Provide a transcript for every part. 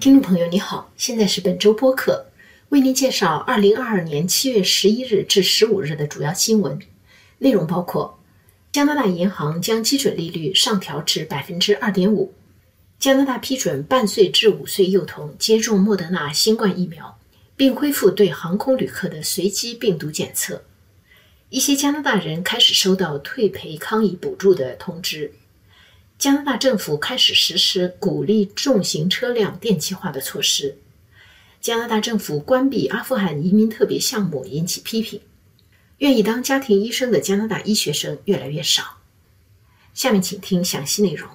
听众朋友，你好，现在是本周播客，为您介绍二零二二年七月十一日至十五日的主要新闻。内容，包括：加拿大银行将基准利率上调至百分之二点五；加拿大批准半岁至五岁幼童接种莫德纳新冠疫苗，并恢复对航空旅客的随机病毒检测；一些加拿大人开始收到退赔抗疫补助的通知。加拿大政府开始实施鼓励重型车辆电气化的措施。加拿大政府关闭阿富汗移民特别项目引起批评。愿意当家庭医生的加拿大医学生越来越少。下面请听详细内容。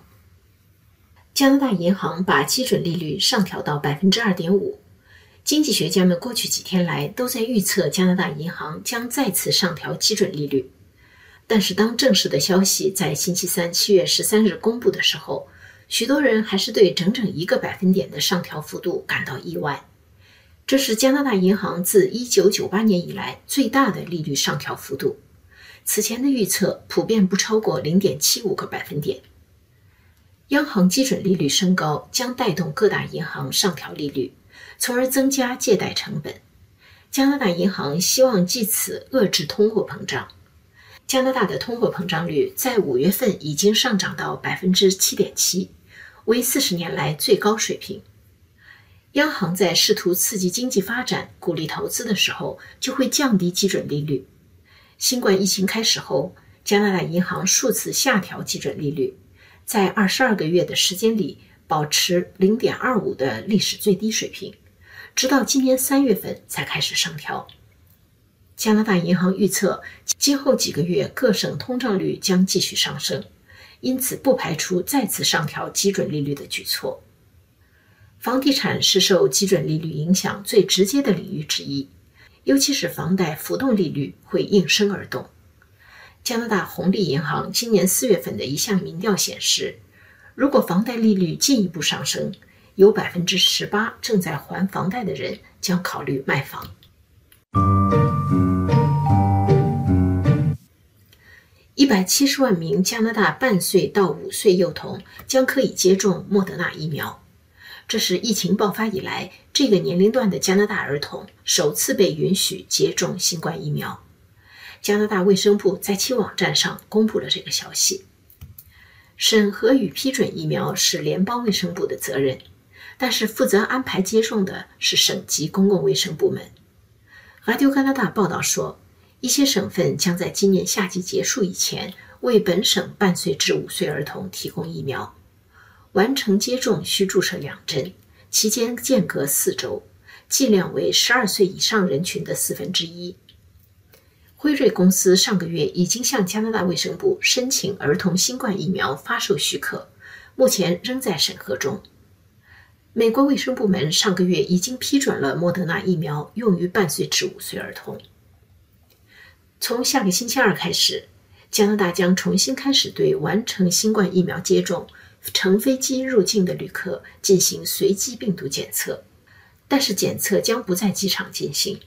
加拿大银行把基准利率上调到百分之二点五。经济学家们过去几天来都在预测加拿大银行将再次上调基准利率。但是，当正式的消息在星期三七月十三日公布的时候，许多人还是对整整一个百分点的上调幅度感到意外。这是加拿大银行自一九九八年以来最大的利率上调幅度。此前的预测普遍不超过零点七五个百分点。央行基准利率升高将带动各大银行上调利率，从而增加借贷成本。加拿大银行希望借此遏制通货膨胀。加拿大的通货膨胀率在五月份已经上涨到百分之七点七，为四十年来最高水平。央行在试图刺激经济发展、鼓励投资的时候，就会降低基准利率。新冠疫情开始后，加拿大银行数次下调基准利率，在二十二个月的时间里保持零点二五的历史最低水平，直到今年三月份才开始上调。加拿大银行预测，今后几个月各省通胀率将继续上升，因此不排除再次上调基准利率的举措。房地产是受基准利率影响最直接的领域之一，尤其是房贷浮动利率会应声而动。加拿大红利银行今年四月份的一项民调显示，如果房贷利率进一步上升，有百分之十八正在还房贷的人将考虑卖房。一百七十万名加拿大半岁到五岁幼童将可以接种莫德纳疫苗，这是疫情爆发以来这个年龄段的加拿大儿童首次被允许接种新冠疫苗。加拿大卫生部在其网站上公布了这个消息。审核与批准疫苗是联邦卫生部的责任，但是负责安排接种的是省级公共卫生部门。r 丢加拿大报道说。一些省份将在今年夏季结束以前为本省半岁至五岁儿童提供疫苗。完成接种需注射两针，期间间隔四周，剂量为十二岁以上人群的四分之一。辉瑞公司上个月已经向加拿大卫生部申请儿童新冠疫苗发售许可，目前仍在审核中。美国卫生部门上个月已经批准了莫德纳疫苗用于半岁至五岁儿童。从下个星期二开始，加拿大将重新开始对完成新冠疫苗接种、乘飞机入境的旅客进行随机病毒检测，但是检测将不在机场进行。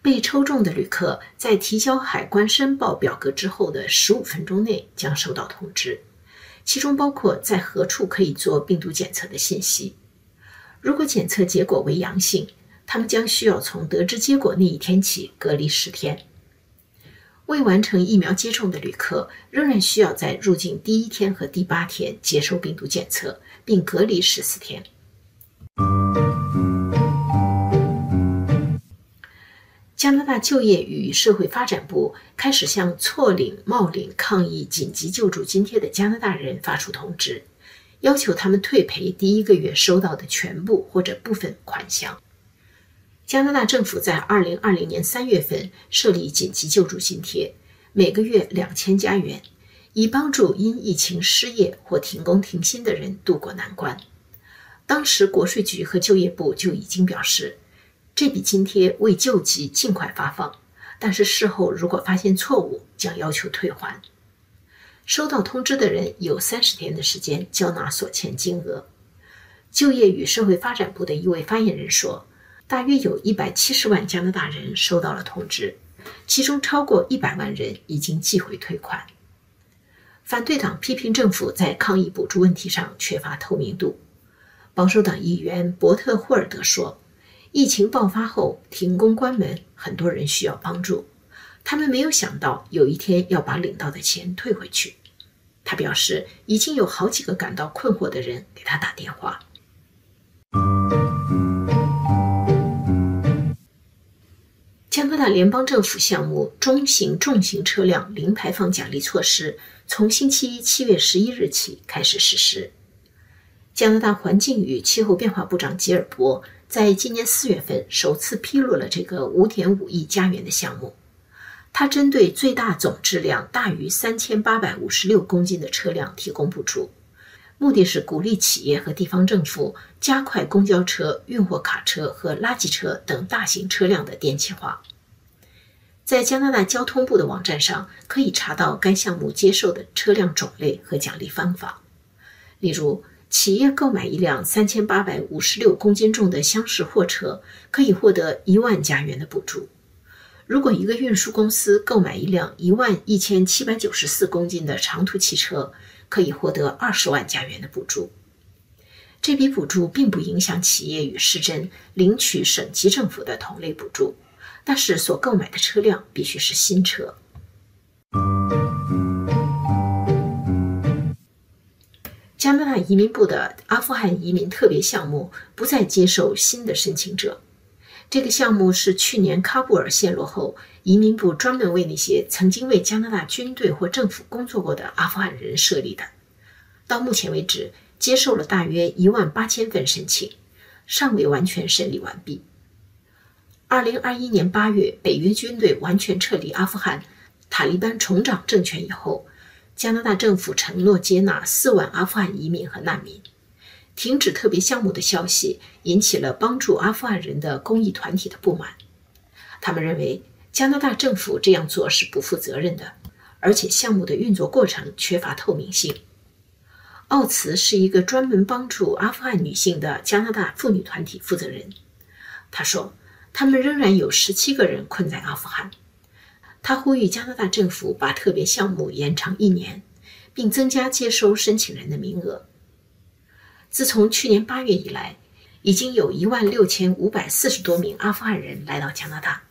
被抽中的旅客在提交海关申报表格之后的十五分钟内将收到通知，其中包括在何处可以做病毒检测的信息。如果检测结果为阳性，他们将需要从得知结果那一天起隔离十天。未完成疫苗接种的旅客仍然需要在入境第一天和第八天接受病毒检测，并隔离十四天。加拿大就业与社会发展部开始向错领、冒领抗议紧急救助津贴的加拿大人发出通知，要求他们退赔第一个月收到的全部或者部分款项。加拿大政府在二零二零年三月份设立紧急救助津贴，每个月两千加元，以帮助因疫情失业或停工停薪的人渡过难关。当时国税局和就业部就已经表示，这笔津贴为救急尽快发放，但是事后如果发现错误，将要求退还。收到通知的人有三十天的时间交纳所欠金额。就业与社会发展部的一位发言人说。大约有一百七十万加拿大人收到了通知，其中超过一百万人已经寄回退款。反对党批评政府在抗疫补助问题上缺乏透明度。保守党议员伯特霍尔德说：“疫情爆发后停工关门，很多人需要帮助，他们没有想到有一天要把领到的钱退回去。”他表示，已经有好几个感到困惑的人给他打电话。加拿大联邦政府项目中型重型车辆零排放奖励措施从星期一七月十一日起开始实施。加拿大环境与气候变化部长吉尔伯在今年四月份首次披露了这个5.5亿加元的项目。它针对最大总质量大于3856公斤的车辆提供补助，目的是鼓励企业和地方政府加快公交车、运货卡车和垃圾车等大型车辆的电气化。在加拿大交通部的网站上可以查到该项目接受的车辆种类和奖励方法，例如。企业购买一辆三千八百五十六公斤重的厢式货车，可以获得一万加元的补助。如果一个运输公司购买一辆一万一千七百九十四公斤的长途汽车，可以获得二十万加元的补助。这笔补助并不影响企业与市镇领取省级政府的同类补助，但是所购买的车辆必须是新车。加拿大移民部的阿富汗移民特别项目不再接受新的申请者。这个项目是去年喀布尔陷落后，移民部专门为那些曾经为加拿大军队或政府工作过的阿富汗人设立的。到目前为止，接受了大约一万八千份申请，尚未完全审理完毕。二零二一年八月，北约军队完全撤离阿富汗，塔利班重掌政权以后。加拿大政府承诺接纳四万阿富汗移民和难民。停止特别项目的消息引起了帮助阿富汗人的公益团体的不满。他们认为加拿大政府这样做是不负责任的，而且项目的运作过程缺乏透明性。奥茨是一个专门帮助阿富汗女性的加拿大妇女团体负责人。他说：“他们仍然有十七个人困在阿富汗。”他呼吁加拿大政府把特别项目延长一年，并增加接收申请人的名额。自从去年八月以来，已经有一万六千五百四十多名阿富汗人来到加拿大。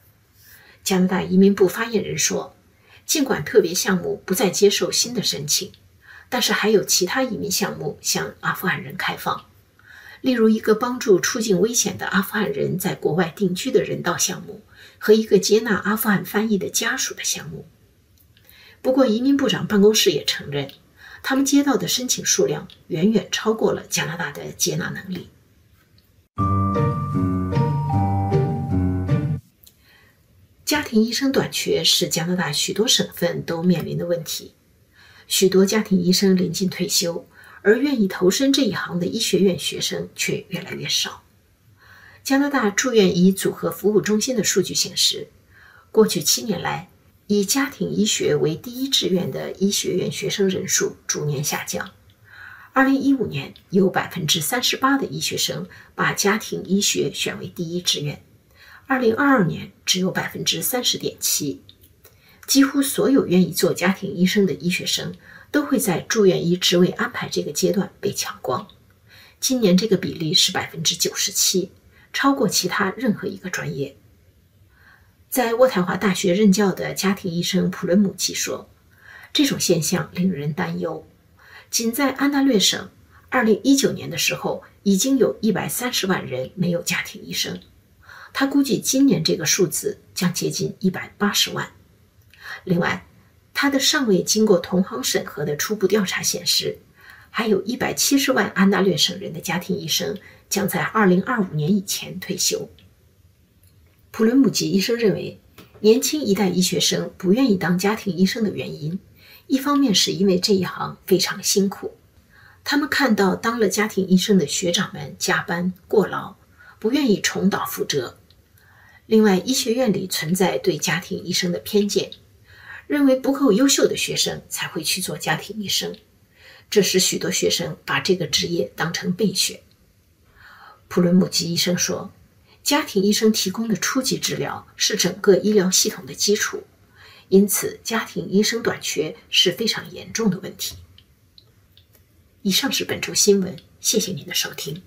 加拿大移民部发言人说：“尽管特别项目不再接受新的申请，但是还有其他移民项目向阿富汗人开放，例如一个帮助处境危险的阿富汗人在国外定居的人道项目。”和一个接纳阿富汗翻译的家属的项目。不过，移民部长办公室也承认，他们接到的申请数量远远超过了加拿大的接纳能力。家庭医生短缺是加拿大许多省份都面临的问题。许多家庭医生临近退休，而愿意投身这一行的医学院学生却越来越少。加拿大住院医组合服务中心的数据显示，过去七年来，以家庭医学为第一志愿的医学院学生人数逐年下降。二零一五年，有百分之三十八的医学生把家庭医学选为第一志愿；二零二二年，只有百分之三十点七。几乎所有愿意做家庭医生的医学生，都会在住院医职位安排这个阶段被抢光。今年这个比例是百分之九十七。超过其他任何一个专业。在渥太华大学任教的家庭医生普伦姆奇说：“这种现象令人担忧。仅在安大略省，2019年的时候，已经有一百三十万人没有家庭医生。他估计今年这个数字将接近一百八十万。另外，他的尚未经过同行审核的初步调查显示，还有一百七十万安大略省人的家庭医生。”将在二零二五年以前退休。普伦姆吉医生认为，年轻一代医学生不愿意当家庭医生的原因，一方面是因为这一行非常辛苦，他们看到当了家庭医生的学长们加班过劳，不愿意重蹈覆辙；另外，医学院里存在对家庭医生的偏见，认为不够优秀的学生才会去做家庭医生，这使许多学生把这个职业当成备选。普伦姆吉医生说：“家庭医生提供的初级治疗是整个医疗系统的基础。因此家庭医生短缺是非常严重的问题。以上是本周新闻，谢谢您的收听。